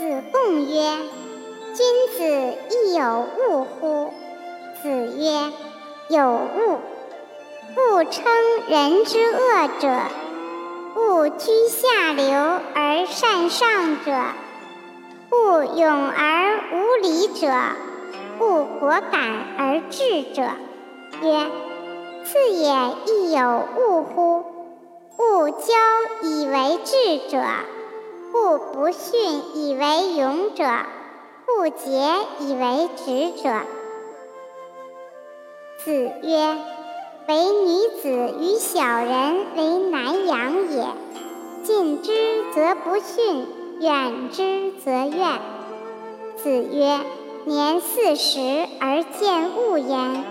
子贡曰：“君子亦有恶乎？”子曰：“有恶。不称人之恶者，不居下流而善上者，不勇而无礼者，不果敢而智者。”曰：“次也亦有恶乎？勿骄以为智者。”故不训以为勇者，不竭以为直者。子曰：“唯女子与小人为难养也。近之则不逊，远之则怨。”子曰：“年四十而见物焉，”